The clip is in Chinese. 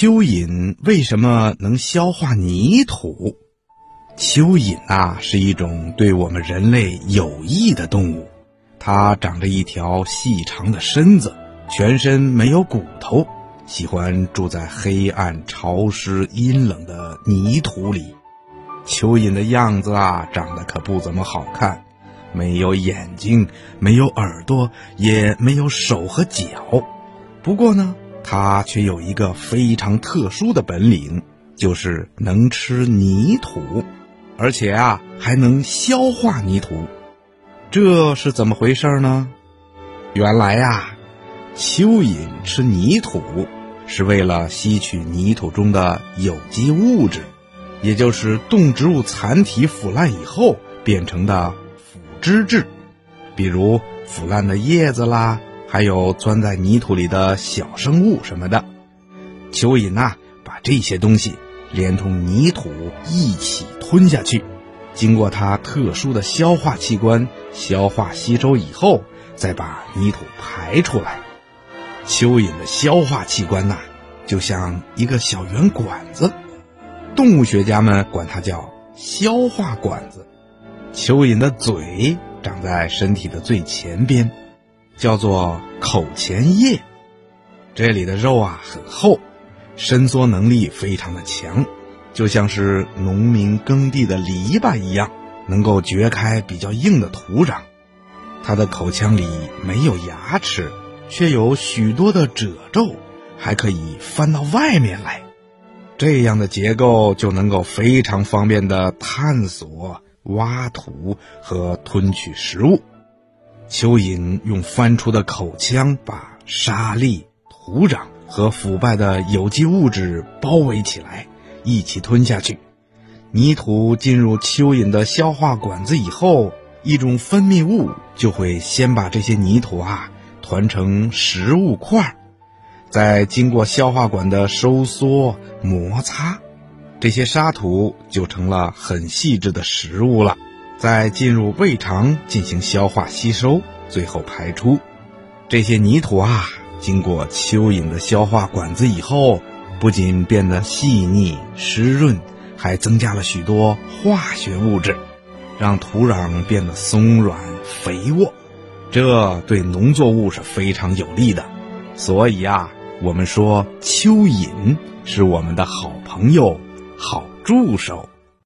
蚯蚓为什么能消化泥土？蚯蚓啊，是一种对我们人类有益的动物。它长着一条细长的身子，全身没有骨头。喜欢住在黑暗、潮湿、阴冷的泥土里。蚯蚓的样子啊，长得可不怎么好看，没有眼睛，没有耳朵，也没有手和脚。不过呢，它却有一个非常特殊的本领，就是能吃泥土，而且啊，还能消化泥土。这是怎么回事呢？原来呀，蚯蚓吃泥土。是为了吸取泥土中的有机物质，也就是动植物残体腐烂以后变成的腐殖质，比如腐烂的叶子啦，还有钻在泥土里的小生物什么的。蚯蚓呐，把这些东西连同泥土一起吞下去，经过它特殊的消化器官消化吸收以后，再把泥土排出来。蚯蚓的消化器官呐，就像一个小圆管子，动物学家们管它叫消化管子。蚯蚓的嘴长在身体的最前边，叫做口前叶。这里的肉啊很厚，伸缩能力非常的强，就像是农民耕地的篱笆一样，能够掘开比较硬的土壤。它的口腔里没有牙齿。却有许多的褶皱，还可以翻到外面来。这样的结构就能够非常方便的探索、挖土和吞取食物。蚯蚓用翻出的口腔把沙粒、土壤和腐败的有机物质包围起来，一起吞下去。泥土进入蚯蚓的消化管子以后，一种分泌物就会先把这些泥土啊。团成食物块，再经过消化管的收缩摩擦，这些沙土就成了很细致的食物了。再进入胃肠进行消化吸收，最后排出。这些泥土啊，经过蚯蚓的消化管子以后，不仅变得细腻湿润，还增加了许多化学物质，让土壤变得松软肥沃。这对农作物是非常有利的，所以啊，我们说蚯蚓是我们的好朋友、好助手。